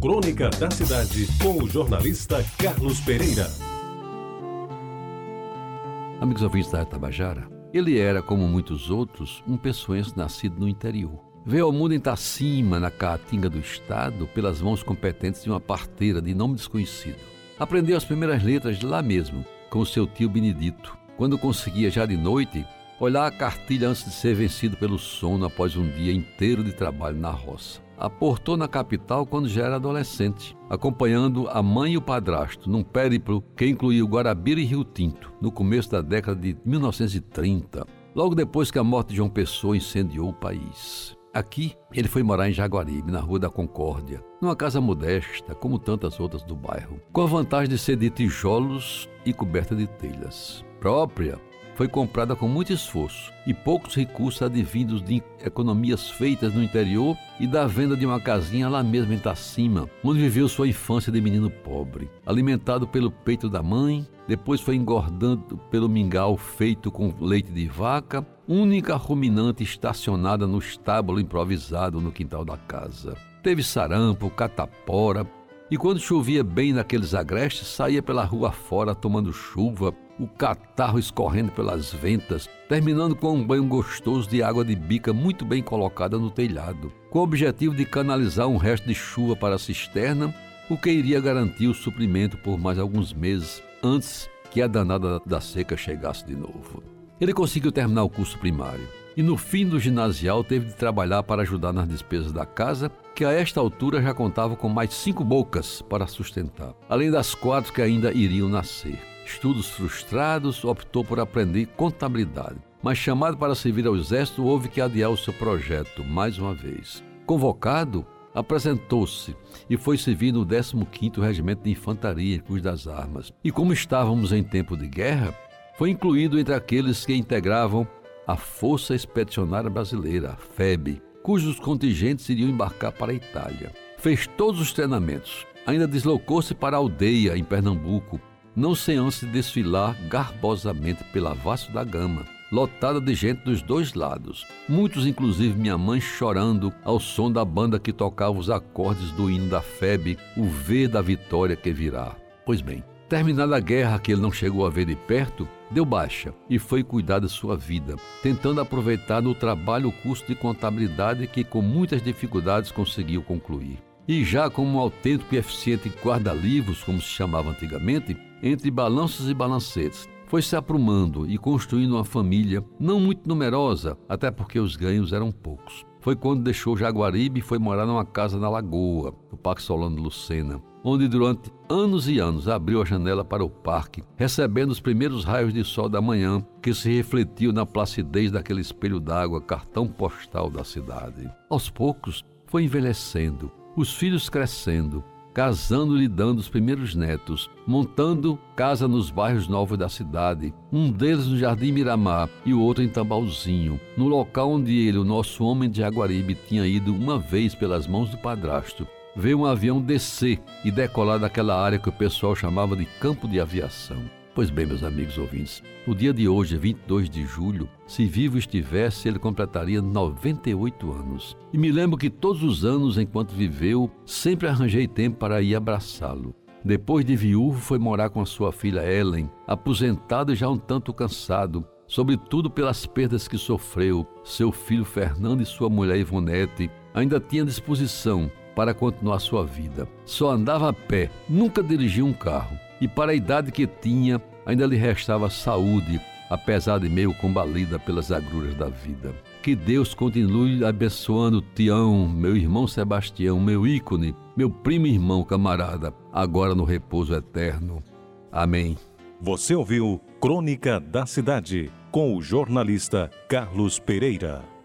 Crônica da Cidade, com o jornalista Carlos Pereira. Amigos ouvintes da Tabajara, ele era, como muitos outros, um pessoense nascido no interior. Veio ao mundo em Tacima, na Caatinga do Estado, pelas mãos competentes de uma parteira de nome desconhecido. Aprendeu as primeiras letras lá mesmo, com seu tio Benedito, quando conseguia, já de noite, olhar a cartilha antes de ser vencido pelo sono após um dia inteiro de trabalho na roça. Aportou na capital quando já era adolescente, acompanhando a mãe e o padrasto num périplo que incluiu Guarabira e Rio Tinto, no começo da década de 1930, logo depois que a morte de João Pessoa incendiou o país. Aqui, ele foi morar em Jaguaribe, na Rua da Concórdia, numa casa modesta, como tantas outras do bairro, com a vantagem de ser de tijolos e coberta de telhas. Própria, foi comprada com muito esforço e poucos recursos advindos de economias feitas no interior e da venda de uma casinha lá mesmo em Tacima, onde viveu sua infância de menino pobre. Alimentado pelo peito da mãe, depois foi engordando pelo mingau feito com leite de vaca, única ruminante estacionada no estábulo improvisado no quintal da casa. Teve sarampo, catapora, e quando chovia bem naqueles agrestes, saía pela rua fora tomando chuva, o catarro escorrendo pelas ventas, terminando com um banho gostoso de água de bica muito bem colocada no telhado, com o objetivo de canalizar um resto de chuva para a cisterna, o que iria garantir o suprimento por mais alguns meses antes que a danada da seca chegasse de novo. Ele conseguiu terminar o curso primário e no fim do ginasial teve de trabalhar para ajudar nas despesas da casa, que a esta altura já contava com mais cinco bocas para sustentar, além das quatro que ainda iriam nascer. Estudos frustrados, optou por aprender contabilidade, mas chamado para servir ao exército, houve que adiar o seu projeto mais uma vez. Convocado, apresentou-se e foi servir no 15º Regimento de Infantaria em Cruz das Armas. E como estávamos em tempo de guerra, foi incluído entre aqueles que integravam a Força Expedicionária Brasileira, a FEB, cujos contingentes iriam embarcar para a Itália. Fez todos os treinamentos, ainda deslocou-se para a aldeia, em Pernambuco, não sem desfilar garbosamente pela Vasco da Gama, lotada de gente dos dois lados. Muitos, inclusive minha mãe, chorando ao som da banda que tocava os acordes do hino da FEB, o V da vitória que virá. Pois bem, terminada a guerra que ele não chegou a ver de perto, deu baixa e foi cuidar da sua vida, tentando aproveitar no trabalho o curso de contabilidade que com muitas dificuldades conseguiu concluir. E já como um autêntico e eficiente guarda-livros, como se chamava antigamente, entre balanços e balancetes, foi se aprumando e construindo uma família não muito numerosa, até porque os ganhos eram poucos. Foi quando deixou Jaguaribe e foi morar numa casa na Lagoa, no Parque Solano Lucena, onde durante anos e anos abriu a janela para o parque, recebendo os primeiros raios de sol da manhã que se refletiam na placidez daquele espelho d'água, cartão postal da cidade. Aos poucos, foi envelhecendo, os filhos crescendo, casando e dando os primeiros netos, montando casa nos bairros novos da cidade, um deles no Jardim Miramar e o outro em Tambalzinho, no local onde ele, o nosso homem de Jaguaribe, tinha ido uma vez pelas mãos do padrasto, veio um avião descer e decolar daquela área que o pessoal chamava de campo de aviação. Pois bem, meus amigos ouvintes, o dia de hoje, 22 de julho, se vivo estivesse, ele completaria 98 anos. E me lembro que todos os anos, enquanto viveu, sempre arranjei tempo para ir abraçá-lo. Depois de viúvo, foi morar com a sua filha Ellen, aposentado e já um tanto cansado, sobretudo pelas perdas que sofreu. Seu filho Fernando e sua mulher Ivonete ainda tinham disposição para continuar sua vida. Só andava a pé, nunca dirigia um carro. E para a idade que tinha, ainda lhe restava saúde, apesar de meio combalida pelas agruras da vida. Que Deus continue abençoando Tião, meu irmão Sebastião, meu ícone, meu primo irmão camarada, agora no repouso eterno. Amém. Você ouviu Crônica da Cidade com o jornalista Carlos Pereira.